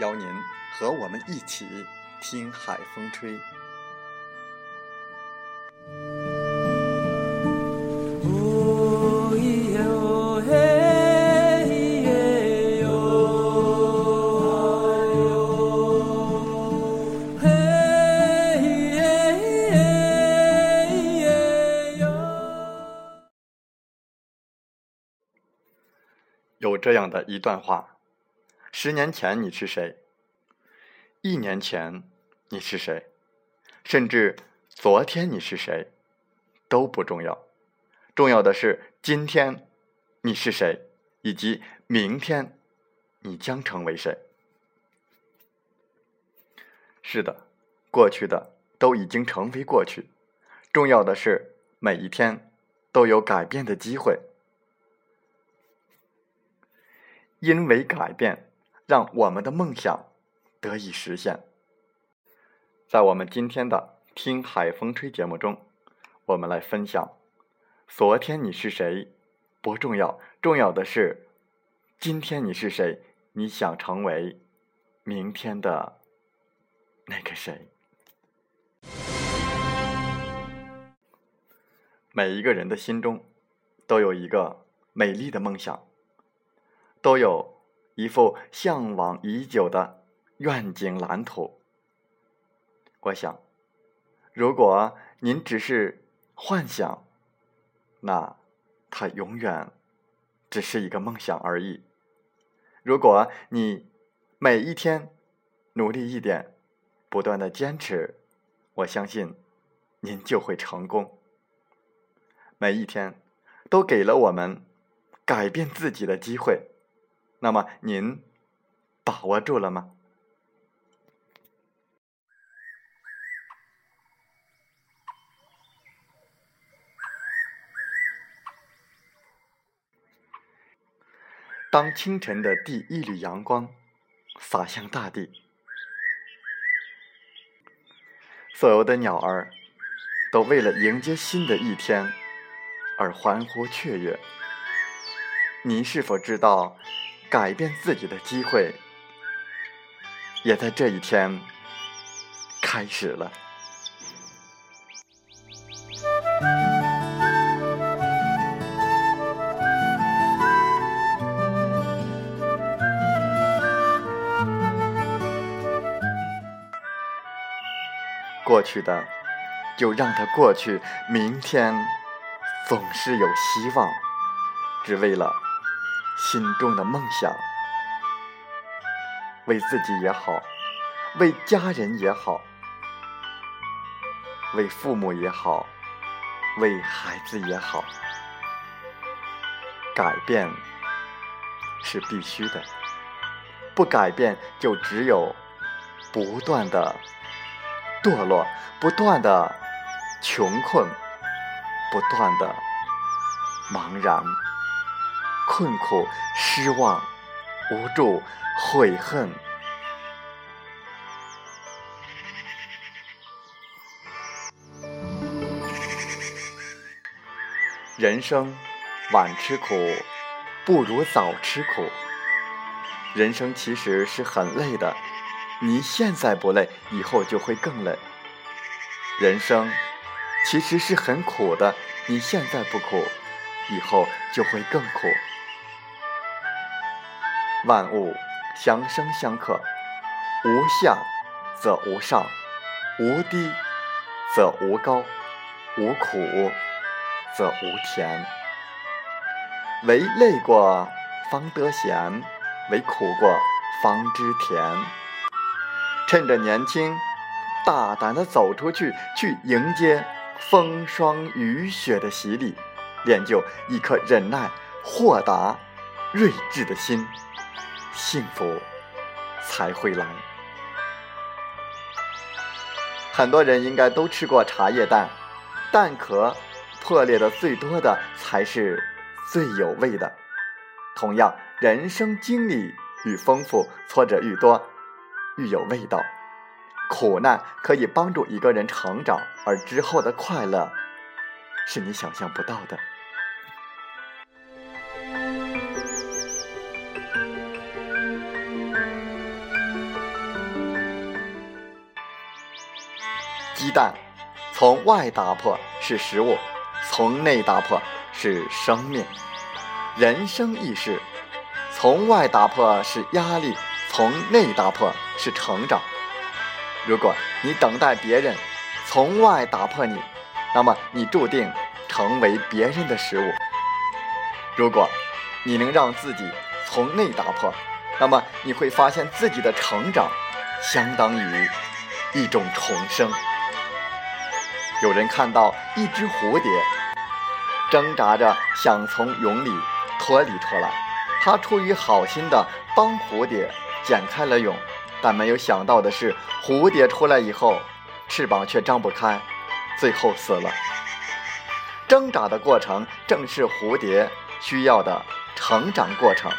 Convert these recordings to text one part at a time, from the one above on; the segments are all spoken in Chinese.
邀您和我们一起听海风吹。有这样的一段话：十年前你是谁？一年前你是谁？甚至昨天你是谁？都不重要，重要的是今天你是谁，以及明天你将成为谁。是的，过去的都已经成为过去，重要的是每一天都有改变的机会。因为改变，让我们的梦想得以实现。在我们今天的《听海风吹》节目中，我们来分享：昨天你是谁不重要，重要的是今天你是谁，你想成为明天的那个谁。每一个人的心中都有一个美丽的梦想。都有一副向往已久的愿景蓝图。我想，如果您只是幻想，那它永远只是一个梦想而已。如果你每一天努力一点，不断的坚持，我相信您就会成功。每一天都给了我们改变自己的机会。那么您把握住了吗？当清晨的第一缕阳光洒向大地，所有的鸟儿都为了迎接新的一天而欢呼雀跃。您是否知道？改变自己的机会，也在这一天开始了。过去的就让它过去，明天总是有希望，只为了。心中的梦想，为自己也好，为家人也好，为父母也好，为孩子也好，改变是必须的。不改变，就只有不断的堕落，不断的穷困，不断的茫然。困苦、失望、无助、悔恨，人生晚吃苦不如早吃苦。人生其实是很累的，你现在不累，以后就会更累。人生其实是很苦的，你现在不苦，以后就会更苦。万物相生相克，无下则无上，无低则无高，无苦则无甜。唯累过方得闲，唯苦过方知甜。趁着年轻，大胆的走出去，去迎接风霜雨雪的洗礼，练就一颗忍耐、豁达、睿智的心，幸福才会来。很多人应该都吃过茶叶蛋，蛋壳破裂的最多的才是最有味的。同样，人生经历愈丰富，挫折愈多，愈有味道。苦难可以帮助一个人成长，而之后的快乐是你想象不到的。鸡蛋从外打破是食物，从内打破是生命。人生亦是，从外打破是压力，从内打破是成长。如果你等待别人从外打破你，那么你注定成为别人的食物；如果你能让自己从内打破，那么你会发现自己的成长相当于一种重生。有人看到一只蝴蝶挣扎着想从蛹里脱离出来，他出于好心的帮蝴蝶剪开了蛹，但没有想到的是，蝴蝶出来以后，翅膀却张不开，最后死了。挣扎的过程正是蝴蝶需要的成长过程。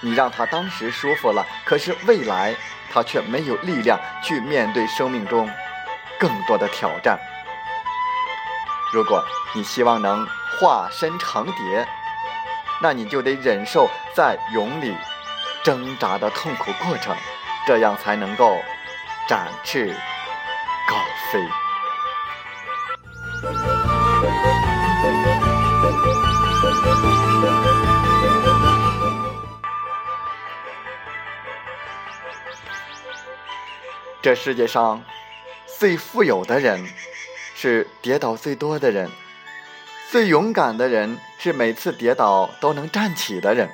你让它当时舒服了，可是未来它却没有力量去面对生命中更多的挑战。如果你希望能化身成蝶，那你就得忍受在蛹里挣扎的痛苦过程，这样才能够展翅高飞。这世界上最富有的人。是跌倒最多的人，最勇敢的人是每次跌倒都能站起的人，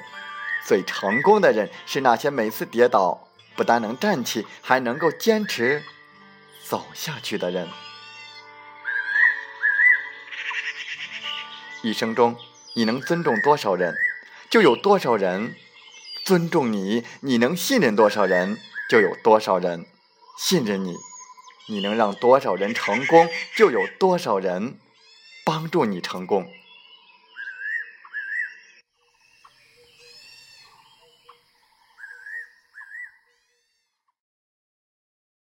最成功的人是那些每次跌倒不但能站起，还能够坚持走下去的人。一生中，你能尊重多少人，就有多少人尊重你；你能信任多少人，就有多少人信任你。你能让多少人成功，就有多少人帮助你成功。